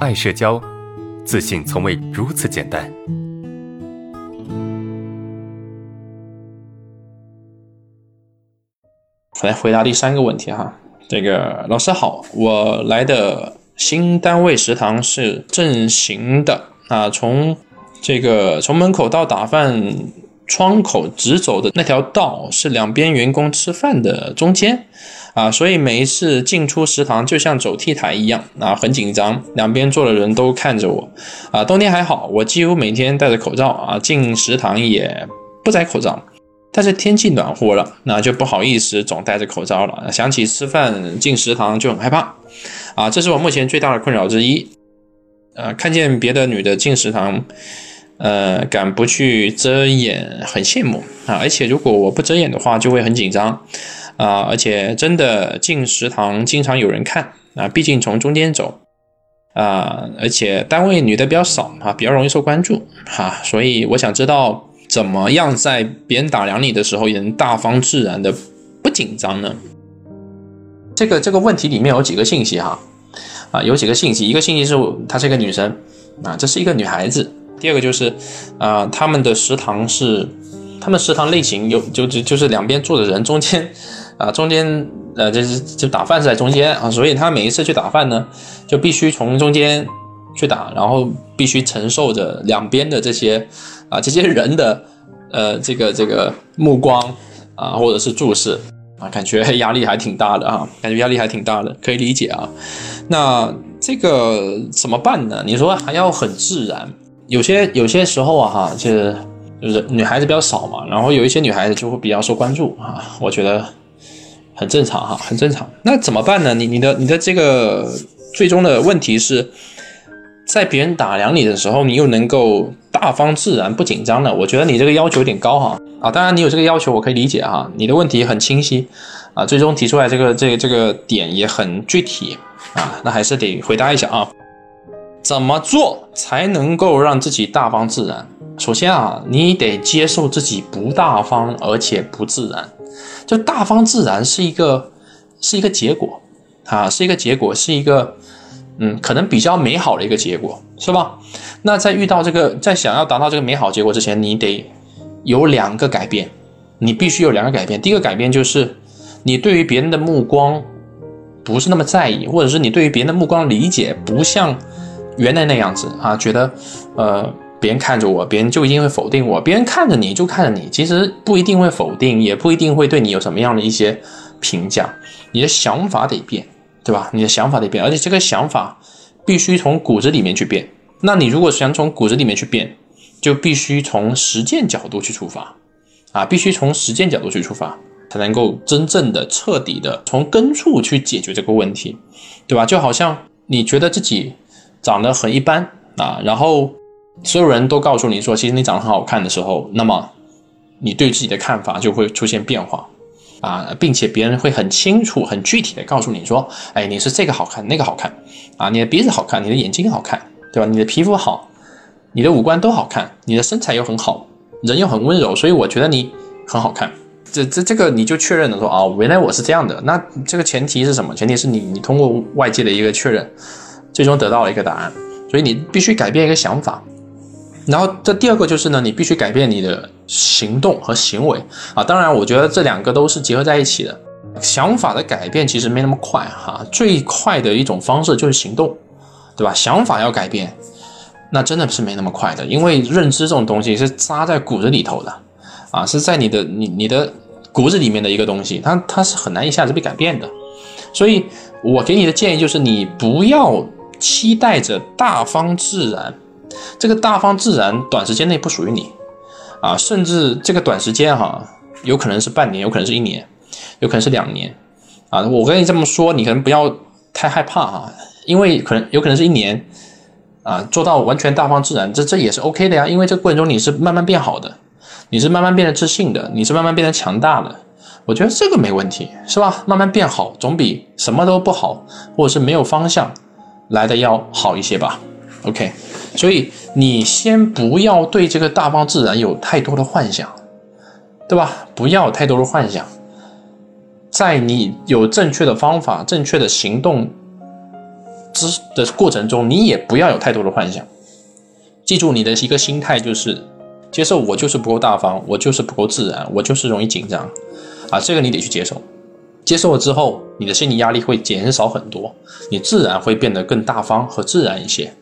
爱社交，自信从未如此简单。来回答第三个问题哈，这个老师好，我来的新单位食堂是正行的。啊，从这个从门口到打饭窗口直走的那条道是两边员工吃饭的中间。啊，所以每一次进出食堂就像走 T 台一样啊，很紧张，两边坐的人都看着我啊。冬天还好，我几乎每天戴着口罩啊，进食堂也不摘口罩。但是天气暖和了，那就不好意思总戴着口罩了。想起吃饭进食堂就很害怕，啊，这是我目前最大的困扰之一。呃，看见别的女的进食堂，呃，敢不去遮掩，很羡慕啊。而且如果我不遮掩的话，就会很紧张啊。而且真的进食堂经常有人看啊，毕竟从中间走啊，而且单位女的比较少啊，比较容易受关注哈。所以我想知道。怎么样在别人打量你的时候也能大方自然的不紧张呢？这个这个问题里面有几个信息哈，啊，有几个信息，一个信息是她是一个女生啊，这是一个女孩子。第二个就是啊，他们的食堂是，他们食堂类型有就就就是两边坐的人中间啊中间呃就是就打饭是在中间啊，所以他每一次去打饭呢，就必须从中间。去打，然后必须承受着两边的这些啊这些人的呃这个这个目光啊或者是注视啊，感觉压力还挺大的啊，感觉压力还挺大的，可以理解啊。那这个怎么办呢？你说还要很自然，有些有些时候啊哈，就是就是女孩子比较少嘛，然后有一些女孩子就会比较受关注啊，我觉得很正常哈，很正常。那怎么办呢？你你的你的这个最终的问题是？在别人打量你的时候，你又能够大方自然不紧张的，我觉得你这个要求有点高哈啊！当然你有这个要求，我可以理解哈。你的问题很清晰啊，最终提出来这个这个这个点也很具体啊，那还是得回答一下啊。怎么做才能够让自己大方自然？首先啊，你得接受自己不大方而且不自然。就大方自然是一个是一个结果啊，是一个结果，是一个。嗯，可能比较美好的一个结果，是吧？那在遇到这个，在想要达到这个美好结果之前，你得有两个改变，你必须有两个改变。第一个改变就是，你对于别人的目光不是那么在意，或者是你对于别人的目光理解不像原来那样子啊，觉得呃，别人看着我，别人就一定会否定我，别人看着你就看着你，其实不一定会否定，也不一定会对你有什么样的一些评价，你的想法得变。对吧？你的想法得变，而且这个想法必须从骨子里面去变。那你如果想从骨子里面去变，就必须从实践角度去出发，啊，必须从实践角度去出发，才能够真正的、彻底的从根处去解决这个问题，对吧？就好像你觉得自己长得很一般啊，然后所有人都告诉你说，其实你长得很好看的时候，那么你对自己的看法就会出现变化。啊，并且别人会很清楚、很具体的告诉你说，哎，你是这个好看，那个好看，啊，你的鼻子好看，你的眼睛好看，对吧？你的皮肤好，你的五官都好看，你的身材又很好，人又很温柔，所以我觉得你很好看。这这这个你就确认了说，哦，原来我是这样的。那这个前提是什么？前提是你你通过外界的一个确认，最终得到了一个答案。所以你必须改变一个想法。然后这第二个就是呢，你必须改变你的行动和行为啊。当然，我觉得这两个都是结合在一起的。想法的改变其实没那么快哈，最快的一种方式就是行动，对吧？想法要改变，那真的是没那么快的，因为认知这种东西是扎在骨子里头的啊，是在你的你你的骨子里面的一个东西，它它是很难一下子被改变的。所以我给你的建议就是，你不要期待着大方自然。这个大方自然，短时间内不属于你，啊，甚至这个短时间哈，有可能是半年，有可能是一年，有可能是两年，啊，我跟你这么说，你可能不要太害怕哈，因为可能有可能是一年，啊，做到完全大方自然，这这也是 OK 的呀，因为这过程中你是慢慢变好的，你是慢慢变得自信的，你是慢慢变得强大的，我觉得这个没问题，是吧？慢慢变好，总比什么都不好，或者是没有方向来的要好一些吧。，OK。所以你先不要对这个大方自然有太多的幻想，对吧？不要太多的幻想，在你有正确的方法、正确的行动之的过程中，你也不要有太多的幻想。记住你的一个心态就是接受，我就是不够大方，我就是不够自然，我就是容易紧张啊，这个你得去接受。接受了之后，你的心理压力会减少很多，你自然会变得更大方和自然一些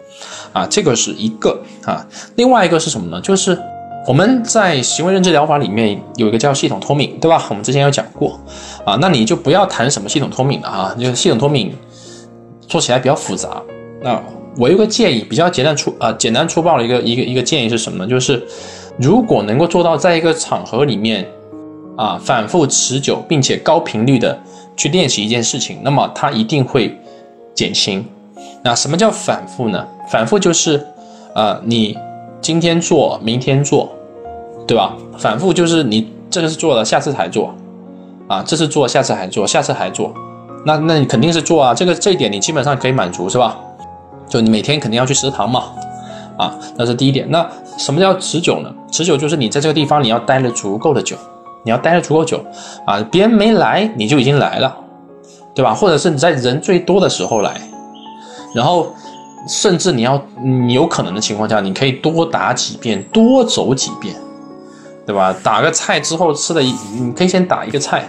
啊，这个是一个啊。另外一个是什么呢？就是我们在行为认知疗法里面有一个叫系统脱敏，对吧？我们之前有讲过啊，那你就不要谈什么系统脱敏了啊，就系统脱敏做起来比较复杂。那我有个建议，比较简单粗啊简单粗暴的一个一个一个建议是什么呢？就是如果能够做到在一个场合里面。啊，反复持久并且高频率的去练习一件事情，那么它一定会减轻。那什么叫反复呢？反复就是，呃，你今天做，明天做，对吧？反复就是你这个是做了，下次还做，啊，这次做，下次还做，下次还做，那那你肯定是做啊。这个这一点你基本上可以满足，是吧？就你每天肯定要去食堂嘛，啊，那是第一点。那什么叫持久呢？持久就是你在这个地方你要待了足够的久。你要待了足够久啊，别人没来你就已经来了，对吧？或者是你在人最多的时候来，然后甚至你要你有可能的情况下，你可以多打几遍，多走几遍，对吧？打个菜之后吃的，你可以先打一个菜，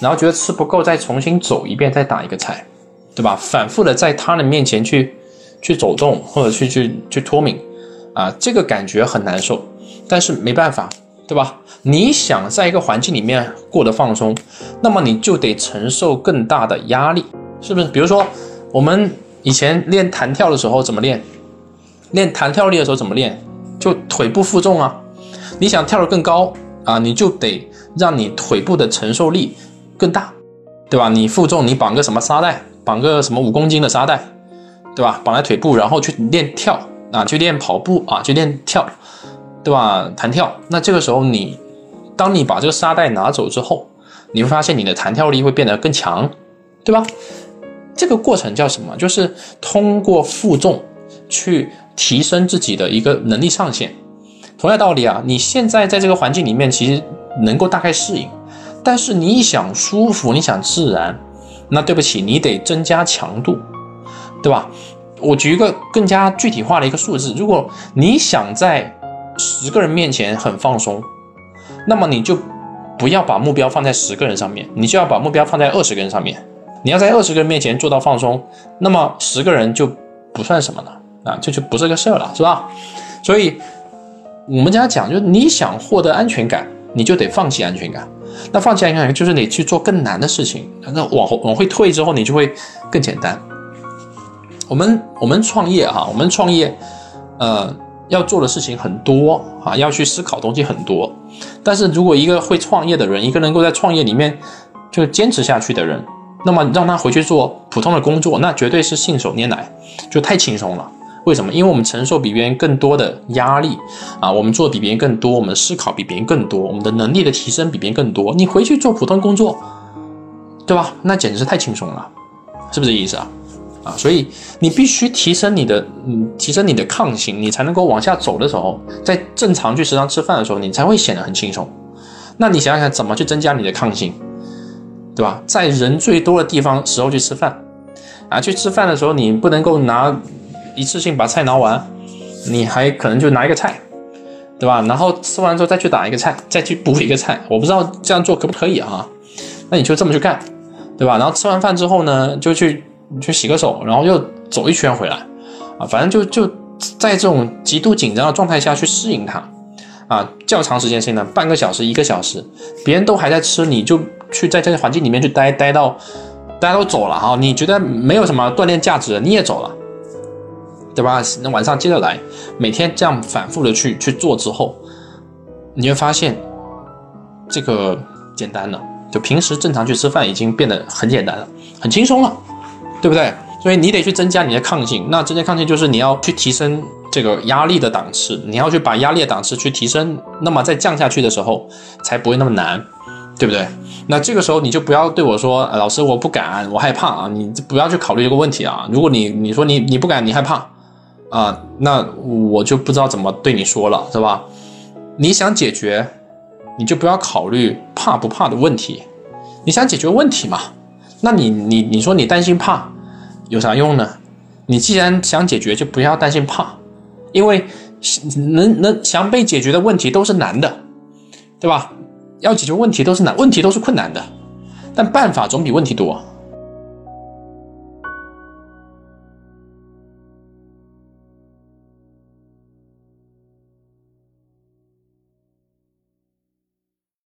然后觉得吃不够再重新走一遍，再打一个菜，对吧？反复的在他人面前去去走动或者去去去脱敏啊，这个感觉很难受，但是没办法。对吧？你想在一个环境里面过得放松，那么你就得承受更大的压力，是不是？比如说，我们以前练弹跳的时候怎么练？练弹跳力的时候怎么练？就腿部负重啊。你想跳得更高啊，你就得让你腿部的承受力更大，对吧？你负重，你绑个什么沙袋，绑个什么五公斤的沙袋，对吧？绑在腿部，然后去练跳啊，去练跑步啊，去练跳。对吧？弹跳，那这个时候你，当你把这个沙袋拿走之后，你会发现你的弹跳力会变得更强，对吧？这个过程叫什么？就是通过负重去提升自己的一个能力上限。同样道理啊，你现在在这个环境里面其实能够大概适应，但是你想舒服，你想自然，那对不起，你得增加强度，对吧？我举一个更加具体化的一个数字，如果你想在十个人面前很放松，那么你就不要把目标放在十个人上面，你就要把目标放在二十个人上面。你要在二十个人面前做到放松，那么十个人就不算什么了啊，这就不是个事儿了，是吧？所以我们家讲，就是你想获得安全感，你就得放弃安全感。那放弃安全感，就是你去做更难的事情。那往后往回退之后，你就会更简单。我们我们创业哈，我们创业，呃。要做的事情很多啊，要去思考东西很多。但是如果一个会创业的人，一个能够在创业里面就坚持下去的人，那么让他回去做普通的工作，那绝对是信手拈来，就太轻松了。为什么？因为我们承受比别人更多的压力啊，我们做比别人更多，我们的思考比别人更多，我们的能力的提升比别人更多。你回去做普通工作，对吧？那简直是太轻松了，是不是这意思啊？啊，所以你必须提升你的，嗯，提升你的抗性，你才能够往下走的时候，在正常去食堂吃饭的时候，你才会显得很轻松。那你想想怎么去增加你的抗性，对吧？在人最多的地方时候去吃饭，啊，去吃饭的时候你不能够拿一次性把菜拿完，你还可能就拿一个菜，对吧？然后吃完之后再去打一个菜，再去补一个菜，我不知道这样做可不可以啊？那你就这么去干，对吧？然后吃完饭之后呢，就去。去洗个手，然后又走一圈回来，啊，反正就就在这种极度紧张的状态下去适应它，啊，较长时间性呢，半个小时、一个小时，别人都还在吃，你就去在这个环境里面去待，待到大家都走了哈，你觉得没有什么锻炼价值，你也走了，对吧？那晚上接着来，每天这样反复的去去做之后，你会发现这个简单了，就平时正常去吃饭已经变得很简单了，很轻松了。对不对？所以你得去增加你的抗性。那增加抗性就是你要去提升这个压力的档次，你要去把压力的档次去提升。那么在降下去的时候，才不会那么难，对不对？那这个时候你就不要对我说，老师我不敢，我害怕啊！你不要去考虑这个问题啊。如果你你说你你不敢，你害怕啊，那我就不知道怎么对你说了，是吧？你想解决，你就不要考虑怕不怕的问题，你想解决问题嘛？那你你你说你担心怕有啥用呢？你既然想解决，就不要担心怕，因为能能想被解决的问题都是难的，对吧？要解决问题都是难，问题都是困难的，但办法总比问题多。